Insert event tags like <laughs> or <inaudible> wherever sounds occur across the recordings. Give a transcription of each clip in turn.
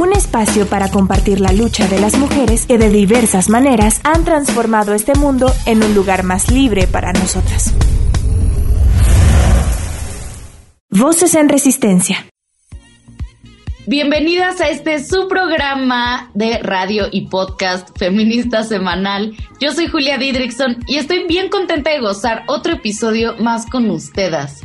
Un espacio para compartir la lucha de las mujeres que de diversas maneras han transformado este mundo en un lugar más libre para nosotras. Voces en Resistencia. Bienvenidas a este su programa de radio y podcast feminista semanal. Yo soy Julia Didrikson y estoy bien contenta de gozar otro episodio más con ustedes.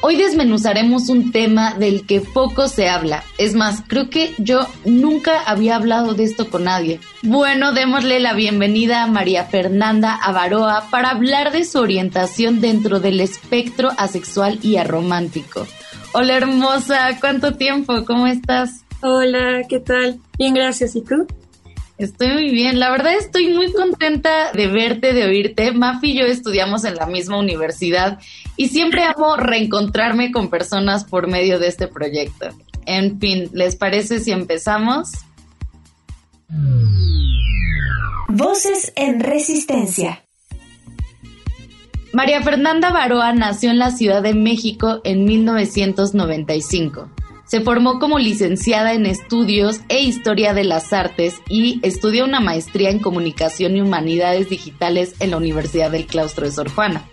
Hoy desmenuzaremos un tema del que poco se habla. Es más, creo que yo nunca había hablado de esto con nadie. Bueno, démosle la bienvenida a María Fernanda Avaroa para hablar de su orientación dentro del espectro asexual y aromántico. Hola hermosa, ¿cuánto tiempo? ¿Cómo estás? Hola, ¿qué tal? Bien, gracias. ¿Y tú? Estoy muy bien, la verdad estoy muy contenta de verte, de oírte. Mafi y yo estudiamos en la misma universidad y siempre amo reencontrarme con personas por medio de este proyecto. En fin, ¿les parece si empezamos? Voces en Resistencia. María Fernanda Baroa nació en la Ciudad de México en 1995. Se formó como licenciada en Estudios e Historia de las Artes y estudió una maestría en Comunicación y Humanidades Digitales en la Universidad del Claustro de Sor Juana.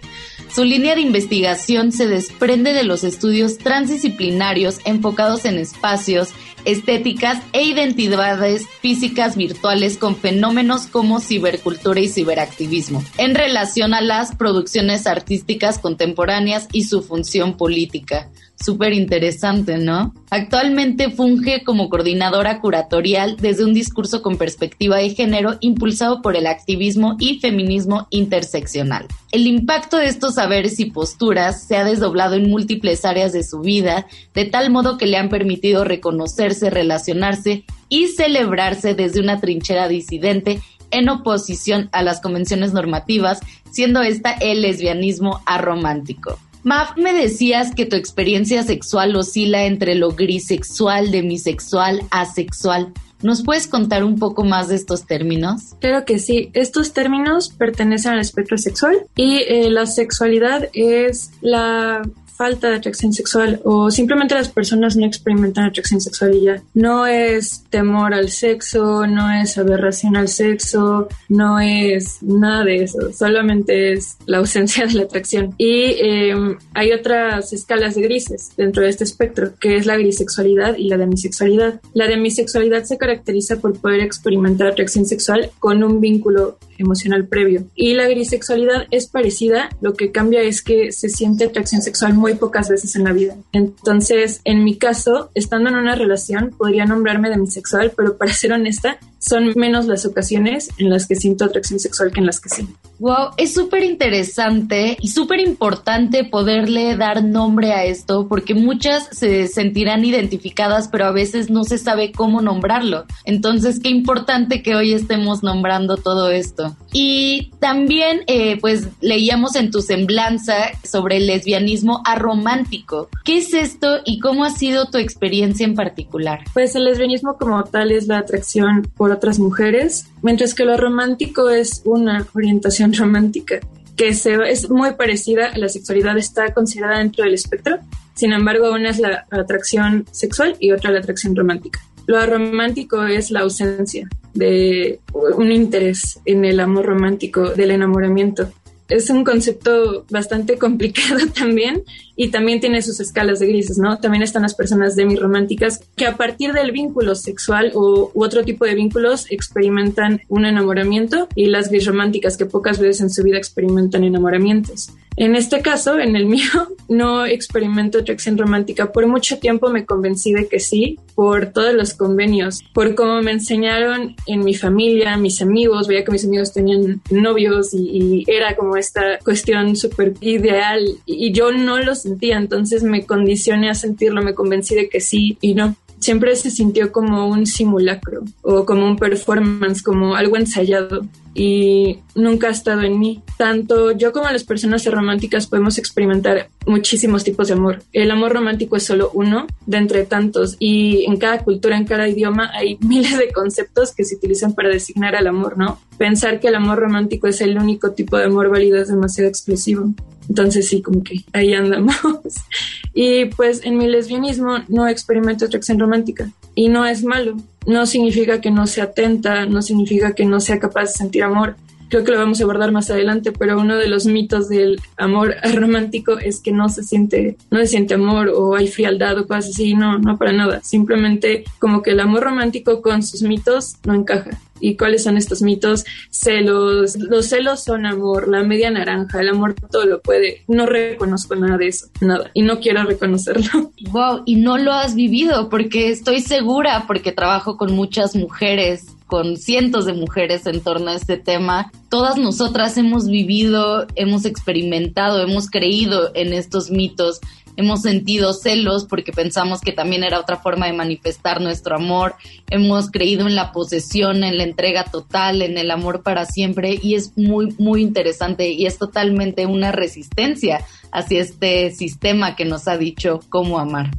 Su línea de investigación se desprende de los estudios transdisciplinarios enfocados en espacios, estéticas e identidades físicas virtuales con fenómenos como cibercultura y ciberactivismo, en relación a las producciones artísticas contemporáneas y su función política súper interesante, ¿no? Actualmente funge como coordinadora curatorial desde un discurso con perspectiva de género impulsado por el activismo y feminismo interseccional. El impacto de estos saberes y posturas se ha desdoblado en múltiples áreas de su vida, de tal modo que le han permitido reconocerse, relacionarse y celebrarse desde una trinchera disidente en oposición a las convenciones normativas, siendo esta el lesbianismo aromántico. Maf, me decías que tu experiencia sexual oscila entre lo grisexual, demisexual, asexual. ¿Nos puedes contar un poco más de estos términos? Claro que sí. Estos términos pertenecen al espectro sexual y eh, la sexualidad es la falta de atracción sexual o simplemente las personas no experimentan atracción sexual y ya. No es temor al sexo, no es aberración al sexo, no es nada de eso, solamente es la ausencia de la atracción. Y em, hay otras escalas de grises dentro de este espectro, que es la grisexualidad y la demisexualidad. La demisexualidad se caracteriza por poder experimentar atracción sexual con un vínculo emocional previo. Y la grisexualidad es parecida, lo que cambia es que se siente atracción sexual muy pocas veces en la vida. Entonces, en mi caso, estando en una relación, podría nombrarme demisexual, pero para ser honesta, son menos las ocasiones en las que siento atracción sexual que en las que sí. Wow, es súper interesante y súper importante poderle dar nombre a esto porque muchas se sentirán identificadas pero a veces no se sabe cómo nombrarlo. Entonces, qué importante que hoy estemos nombrando todo esto. Y también, eh, pues, leíamos en tu semblanza sobre el lesbianismo aromántico. ¿Qué es esto y cómo ha sido tu experiencia en particular? Pues el lesbianismo como tal es la atracción por otras mujeres, mientras que lo romántico es una orientación <laughs> romántica que se, es muy parecida a la sexualidad, está considerada dentro del espectro, sin embargo, una es la atracción sexual y otra la atracción romántica. Lo romántico es la ausencia de un interés en el amor romántico, del enamoramiento es un concepto bastante <laughs> complicado también y también tiene sus escalas de grises, ¿no? También están las personas demirománticas que a partir del vínculo sexual o u otro tipo de vínculos experimentan un enamoramiento y las grisrománticas que pocas veces en su vida experimentan enamoramientos. En este caso, en el mío, <laughs> no experimento atracción romántica. Por mucho tiempo me convencí de que sí, por todos los convenios, por cómo me enseñaron en mi familia, mis amigos, veía que mis amigos tenían novios y, era como esta cuestión súper ideal y yo no lo sentía, entonces me condicioné a sentirlo, me convencí de que sí y no siempre se sintió como un simulacro o como un performance, como algo ensayado. Y nunca ha estado en mí. Tanto yo como las personas románticas podemos experimentar muchísimos tipos de amor. El amor romántico es solo uno de entre tantos y en cada cultura, en cada idioma hay <laughs> miles de conceptos que se utilizan para designar al amor, ¿no? Pensar que el amor romántico es el único tipo de amor válido es demasiado explosivo. Entonces sí, como que ahí andamos. <laughs> y pues en mi lesbianismo no experimento atracción romántica y no es malo. No significa que no sea atenta, no significa que no sea capaz de sentir amor. Creo que lo vamos a abordar más adelante, pero uno de los mitos del amor romántico es que no se siente, no se siente amor o hay frialdad o cosas así. No, no para nada. Simplemente como que el amor romántico con sus mitos no encaja. ¿Y cuáles son estos mitos? Celos, los celos son amor, la media naranja, el amor todo lo puede. No reconozco nada de eso, nada, y no quiero reconocerlo. <laughs> Wow, y no lo has vivido porque estoy segura, porque trabajo con muchas mujeres con cientos de mujeres en torno a este tema. Todas nosotras hemos vivido, hemos experimentado, hemos creído en estos mitos hemos sentido celos porque pensamos que también era otra forma de manifestar nuestro amor, hemos creído en la posesión, en la entrega total, en el amor para siempre y es muy, muy interesante y es totalmente una resistencia hacia este sistema que nos ha dicho cómo amar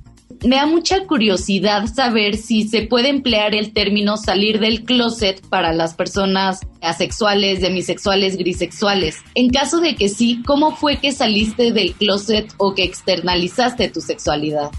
me da mucha curiosidad saber si se puede emplear el término salir del closet para las personas asexuales, demisexuales, grisexuales. En caso de que sí, ¿cómo fue que saliste del closet o que externalizaste tu sexualidad?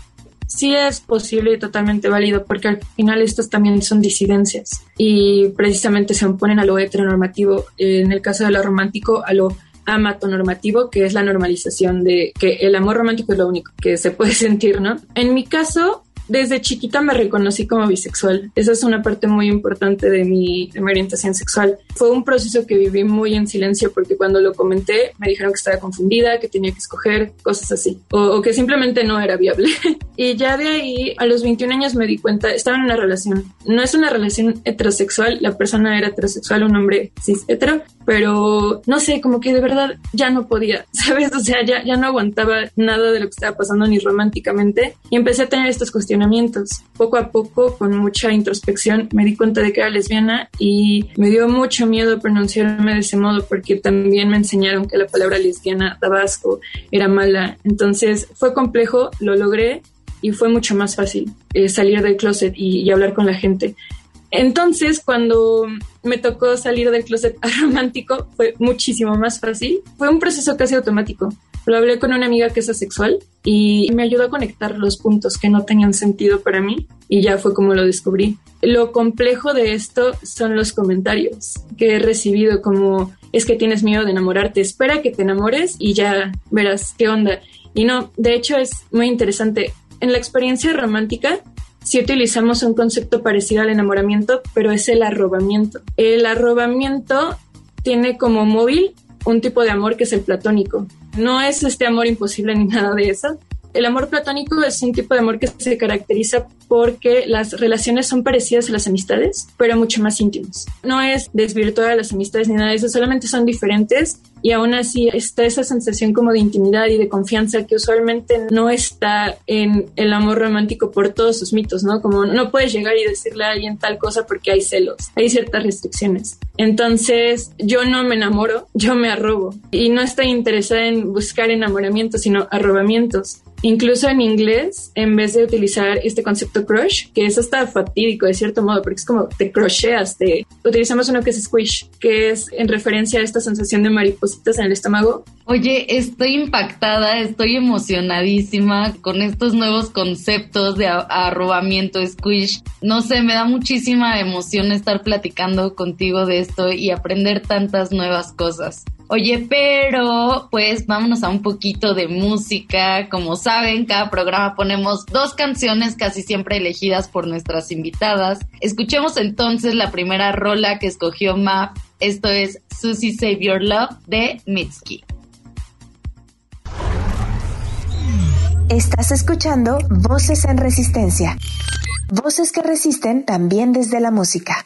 sí es posible y totalmente válido, porque al final estas también son disidencias y precisamente se oponen a lo heteronormativo, en el caso de lo romántico, a lo amatonormativo, que es la normalización de que el amor romántico es lo único que se puede <laughs> sentir, ¿no? En mi caso, desde chiquita me reconocí como bisexual. Esa es una parte muy importante de mi, orientación sexual. Fue un proceso que viví muy en silencio porque cuando lo comenté me dijeron que estaba confundida, que tenía que escoger, cosas así. O, o que simplemente no era viable. <laughs> y ya de ahí, a los 21 años me di cuenta, estaba en una relación. No es una relación heterosexual, la persona era heterosexual, un hombre cis hetero, pero no sé, como que de verdad ya no podía, <laughs> ¿sabes? O sea, ya, ya no aguantaba nada de lo que estaba pasando ni románticamente y empecé a tener estos cuestiones poco a poco, con mucha introspección, me di cuenta de que era lesbiana y me dio mucho miedo pronunciarme de ese modo porque también me enseñaron que la palabra lesbiana daba asco, era mala. Entonces fue complejo, lo logré y fue mucho más fácil eh, salir del closet y, hablar con la gente. Entonces, cuando me tocó salir del closet <laughs> romántico, fue muchísimo más fácil. Fue un proceso casi automático. Lo hablé con una amiga que es asexual y me ayudó a conectar los puntos que no tenían sentido para mí y ya fue como lo descubrí. Lo complejo de esto son los comentarios que he recibido como es que tienes miedo de enamorarte, espera que te enamores y ya verás qué onda. Y no, de hecho es muy interesante. En la experiencia romántica sí utilizamos un concepto parecido al enamoramiento, pero es el arrobamiento. El arrobamiento tiene como móvil un tipo de amor que es el platónico. No es este amor imposible ni nada de eso. El amor platónico es un tipo de amor que se caracteriza porque las relaciones son parecidas a las amistades, pero mucho más íntimas. No es desvirtuar a las amistades ni nada de eso, solamente son diferentes y aún así está esa sensación como de intimidad y de confianza que usualmente no está en el amor romántico por todos sus mitos, ¿no? Como no puedes llegar y decirle a alguien tal cosa porque hay celos, hay ciertas restricciones. Entonces yo no me enamoro, yo me arrobo y no estoy interesada en buscar enamoramientos, sino arrobamientos. Incluso en inglés, en vez de utilizar este concepto crush, que es hasta fatídico de cierto modo, porque es como te crocheas, te... utilizamos uno que es squish, que es en referencia a esta sensación de maripositas en el estómago. Oye, estoy impactada, estoy emocionadísima con estos nuevos conceptos de arrobamiento, squish. No sé, me da muchísima emoción estar platicando contigo de esto y aprender tantas nuevas cosas. Oye, pero pues vámonos a un poquito de música. Como saben, cada programa ponemos dos canciones casi siempre elegidas por nuestras invitadas. Escuchemos entonces la primera rola que escogió Map. Esto es Susie Save Your Love de Mitski. Estás escuchando Voces en Resistencia. Voces que resisten también desde la música.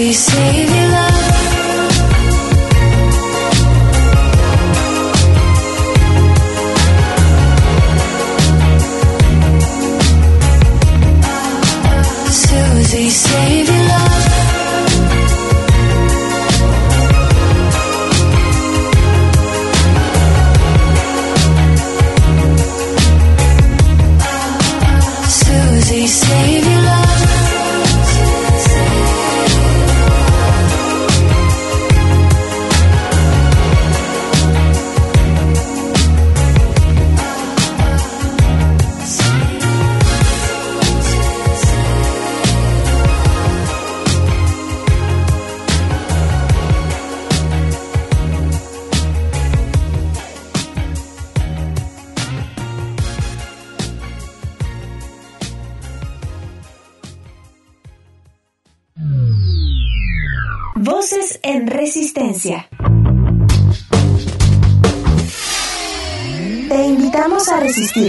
easy, see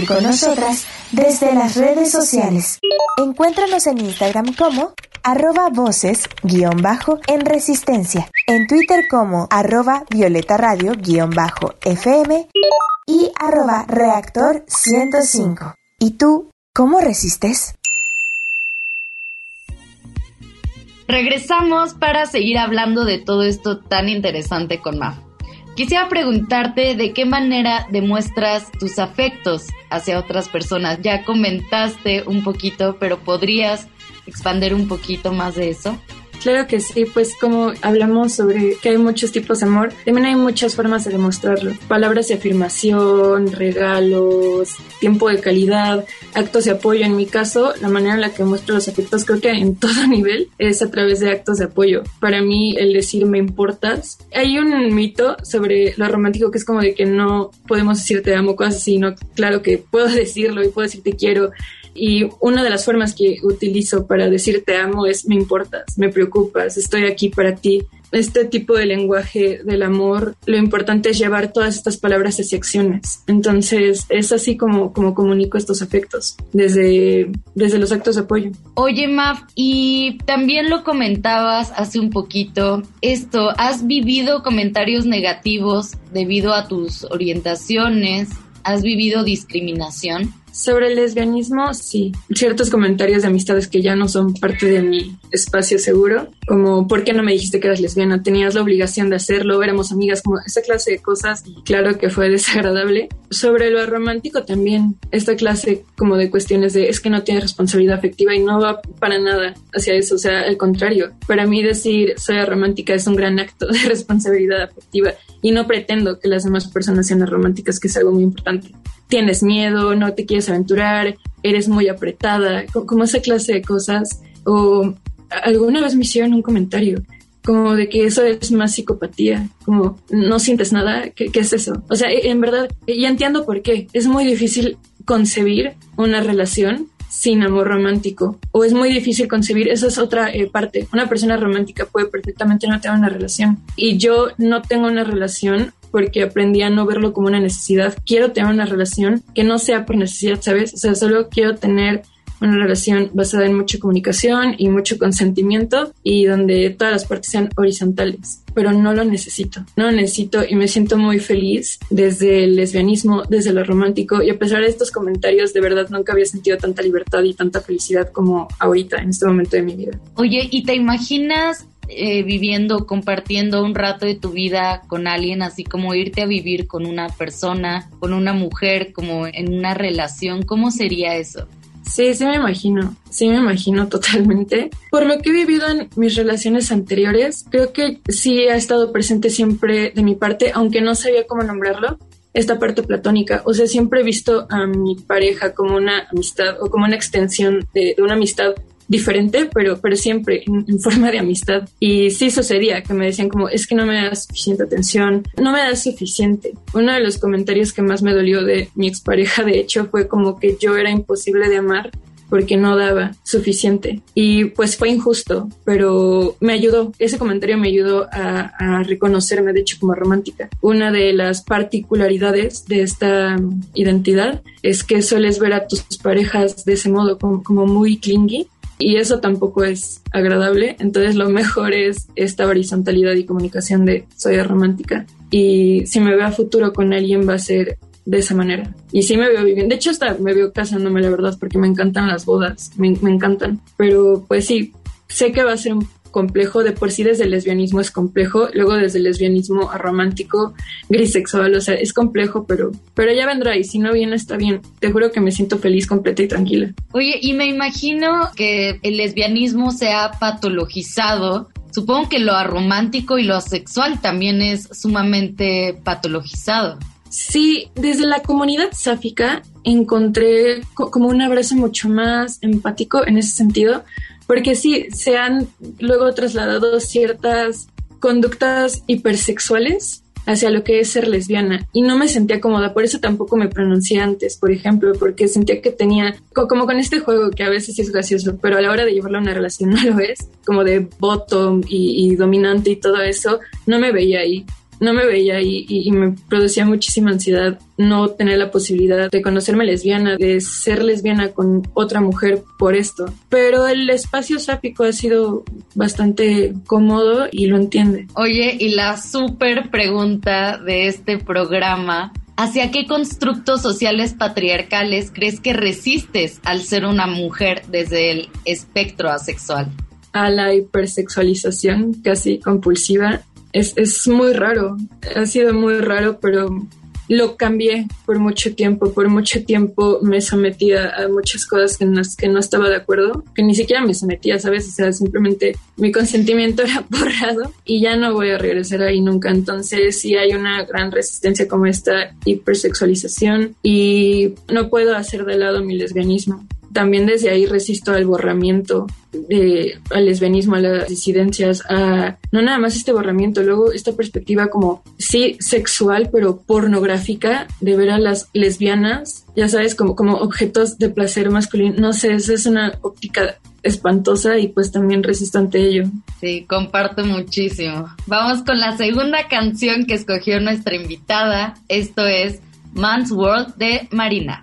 con nosotras desde las redes sociales. Encuéntranos en Instagram como arroba voces guion bajo en resistencia, en Twitter como arroba violeta radio guion bajo FM y arroba reactor 105. ¿Y tú cómo resistes? Regresamos para seguir hablando de todo esto tan interesante con Maf. Quisiera preguntarte de qué manera demuestras tus afectos hacia otras personas. Ya comentaste un poquito, pero podrías expander un poquito más de eso. Claro que sí, pues como hablamos sobre que hay muchos tipos de amor, también hay muchas formas de demostrarlo. Palabras de afirmación, regalos, tiempo de calidad, actos de apoyo. En mi caso, la manera en la que muestro los afectos creo que en <laughs> todo nivel es a través de actos de apoyo. Para mí, el decir me importas. Hay un mito sobre lo romántico que es como de que no podemos decir te amo, cosas así, ¿no? Claro que puedo <laughs> decirlo y puedo decir te quiero y una de las formas que utilizo para decir te amo es me importas, me preocupas, estoy aquí para ti. Este tipo de lenguaje del amor, lo importante es llevar todas estas palabras hacia acciones. Entonces, es así como, como comunico estos afectos, desde, desde los actos de apoyo. Oye, Maf, y también lo comentabas hace un poquito, esto, ¿has vivido comentarios negativos debido a tus orientaciones? ¿Has vivido discriminación? Sobre el lesbianismo, sí. Ciertos comentarios de amistades que ya no son parte de mi espacio seguro, como ¿por qué no me dijiste que eras lesbiana? Tenías la obligación de hacerlo, éramos amigas, como esa clase de cosas. Claro que fue <laughs> desagradable. Sobre lo romántico también, esta clase como de cuestiones de es que no tiene responsabilidad afectiva y no va para nada hacia eso, o sea, al contrario. Para mí decir soy romántica es un gran acto <laughs> de responsabilidad afectiva y no pretendo que las demás personas sean románticas, que es algo muy importante tienes miedo, no te quieres aventurar, eres muy apretada, como esa clase de cosas. O alguna vez me hicieron un comentario como de que eso es más psicopatía, como no sientes nada, ¿qué, es eso? O sea, en verdad, ya entiendo por qué. Es muy difícil concebir una relación sin amor romántico o es muy difícil concebir, esa es otra eh, parte. Una persona romántica puede perfectamente no tener una relación y yo no tengo una relación porque aprendí a no verlo como una necesidad. Quiero tener una relación que no sea por necesidad, ¿sabes? O sea, solo quiero tener una relación basada en mucha comunicación y mucho consentimiento y donde todas las partes sean horizontales, pero no lo necesito, no lo necesito y me siento muy feliz desde el lesbianismo, desde lo romántico y a pesar de estos comentarios, de verdad nunca había sentido tanta libertad y tanta felicidad como ahorita en este momento de mi vida. Oye, ¿y te imaginas eh, viviendo, compartiendo un rato de tu vida con alguien, así como irte a vivir con una persona, con una mujer, como en una relación, ¿cómo sería eso? Sí, sí me imagino, sí me imagino totalmente. Por lo que he vivido en mis relaciones anteriores, creo que sí ha estado presente siempre de mi parte, aunque no sabía cómo nombrarlo, esta parte platónica. O sea, siempre he visto a mi pareja como una amistad o como una extensión de, de una amistad diferente, pero, pero siempre en, forma de amistad. Y sí sucedía que me decían como, es que no me das suficiente atención, no me das suficiente. Uno de los comentarios que más me dolió de mi expareja, de hecho, fue como que yo era imposible de amar porque no daba suficiente. Y pues fue injusto, pero me ayudó, ese comentario me ayudó a, a, reconocerme, de hecho, como romántica. Una de las particularidades de esta identidad es que sueles ver a tus parejas de ese modo, como, como muy clingy, y eso tampoco es agradable. Entonces lo mejor es esta horizontalidad y comunicación de soy romántica y si me veo a futuro con alguien va a ser de esa manera. Y sí me veo viviendo. De hecho, hasta me veo casándome, la verdad, porque me encantan las bodas, me, encantan. Pero pues sí, sé que va a ser un complejo, de por sí desde el lesbianismo es complejo, luego desde el lesbianismo a romántico, grisexual, o sea, es complejo, pero, pero ya vendrá y si no viene está bien. Te juro que me siento feliz, completa y tranquila. Oye, y me imagino que el lesbianismo se ha patologizado. Supongo que lo aromántico y lo asexual también es sumamente patologizado. Sí, desde la comunidad sáfica encontré como un abrazo mucho más empático en ese sentido, porque sí, se han luego trasladado ciertas conductas hipersexuales hacia lo que es ser lesbiana. Y no me sentía cómoda, por eso tampoco me pronuncié antes, por ejemplo, porque sentía que tenía, como con este juego que a veces es gracioso, pero a la hora de llevarlo a una relación no lo es, como de bottom y, y dominante y todo eso, no me veía ahí no me veía y, y, me producía muchísima ansiedad no tener la posibilidad de conocerme lesbiana, de ser lesbiana con otra mujer por esto. Pero el espacio sáfico ha sido bastante cómodo y lo entiende. Oye, y la súper pregunta de este programa. ¿Hacia qué constructos sociales patriarcales crees que resistes al ser una mujer desde el espectro asexual? A la hipersexualización casi compulsiva es, es muy raro, ha sido muy raro, pero lo cambié por mucho tiempo. Por mucho tiempo me sometía a muchas cosas en las que no estaba de acuerdo, que ni siquiera me sometía, ¿sabes? O sea, simplemente mi consentimiento <laughs> era borrado y ya no voy a regresar ahí nunca. Entonces sí hay una gran resistencia como esta hipersexualización y no puedo hacer de lado mi lesbianismo también desde ahí resisto al borramiento, de, al lesbianismo, a las disidencias, a no nada más este borramiento, luego esta perspectiva como sí sexual, pero pornográfica, de ver a las lesbianas, ya sabes, como, como objetos de placer masculino. No sé, esa es una óptica espantosa y pues también resisto ante ello. Sí, comparto muchísimo. Vamos con la segunda canción que escogió nuestra invitada. Esto es Man's World de Marina.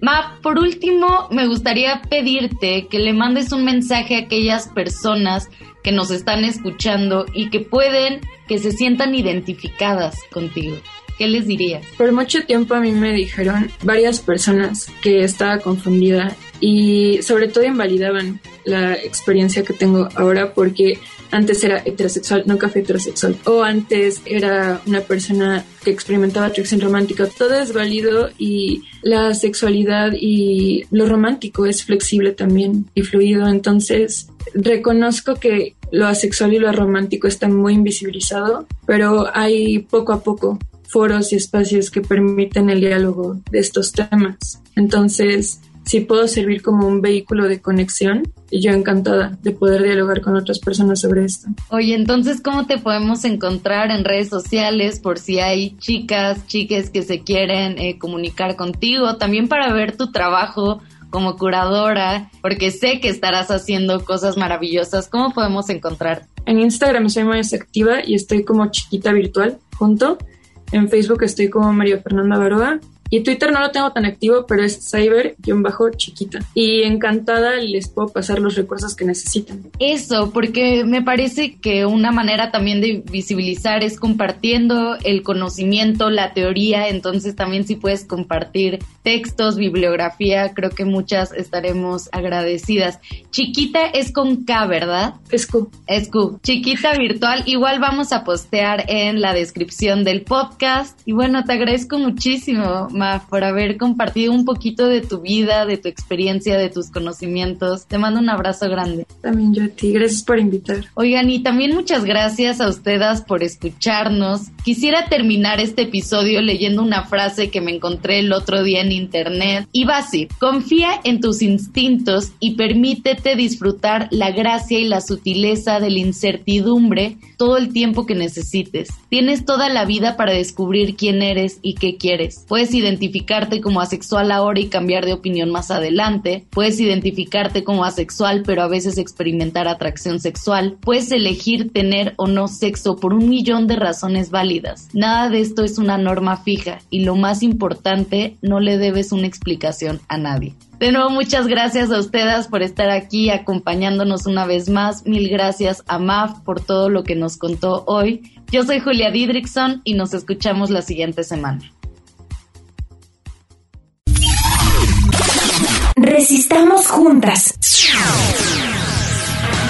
Ma, por último, me gustaría pedirte que le mandes un mensaje a aquellas personas que nos están escuchando y que pueden que se sientan identificadas contigo. ¿Qué les dirías? Por mucho tiempo a mí me dijeron varias personas que estaba confundida y sobre todo invalidaban la experiencia que tengo ahora porque antes era heterosexual, nunca fui heterosexual, o antes era una persona que experimentaba atracción romántica. Todo es válido y la sexualidad y lo romántico es flexible también y fluido. Entonces, reconozco que lo asexual y lo romántico están muy invisibilizado, pero hay poco a poco foros y espacios que permiten el diálogo de estos temas. Entonces, si puedo servir como un vehículo de conexión, yo encantada de poder dialogar con otras personas sobre esto. Oye, entonces, ¿cómo te podemos encontrar en redes sociales por si hay chicas, chiques que se quieren eh, comunicar contigo? También para ver tu trabajo como curadora, porque sé que estarás haciendo cosas maravillosas. ¿Cómo podemos encontrar? En Instagram soy más activa y estoy como chiquita virtual junto. En Facebook estoy como María Fernanda Baroa Y Twitter no lo tengo tan activo, pero es cyber-chiquita. Y encantada les puedo pasar los recursos que necesitan. Eso, porque me parece que una manera también de visibilizar es compartiendo el conocimiento, la teoría, entonces también si puedes compartir textos, bibliografía, creo que muchas estaremos agradecidas. Chiquita es con K, ¿verdad? Es Q. Es Q. Chiquita virtual. Igual vamos a postear en la descripción del podcast. Y bueno, te agradezco muchísimo, Por haber compartido un poquito de tu vida, de tu experiencia, de tus conocimientos. Te mando un abrazo grande. También yo a ti. Gracias por invitar. Oigan, y también muchas gracias a ustedes por escucharnos. Quisiera terminar este episodio leyendo una frase que me encontré el otro día en internet. Y va así, confía en tus instintos y permítete disfrutar la gracia y la sutileza de la incertidumbre todo el tiempo que necesites. Tienes toda la vida para descubrir quién eres y qué quieres. Puedes identificarte como asexual ahora y cambiar de opinión más adelante. Puedes identificarte como asexual pero a veces experimentar atracción sexual. Puedes elegir tener o no sexo por un millón de razones Nada de esto es una norma fija y lo más importante, no le debes una explicación a nadie. De nuevo, muchas gracias a ustedes por estar aquí acompañándonos una vez más. Mil gracias a MAF por todo lo que nos contó hoy. Yo soy Julia Didrickson y nos escuchamos la siguiente semana. Resistamos juntas.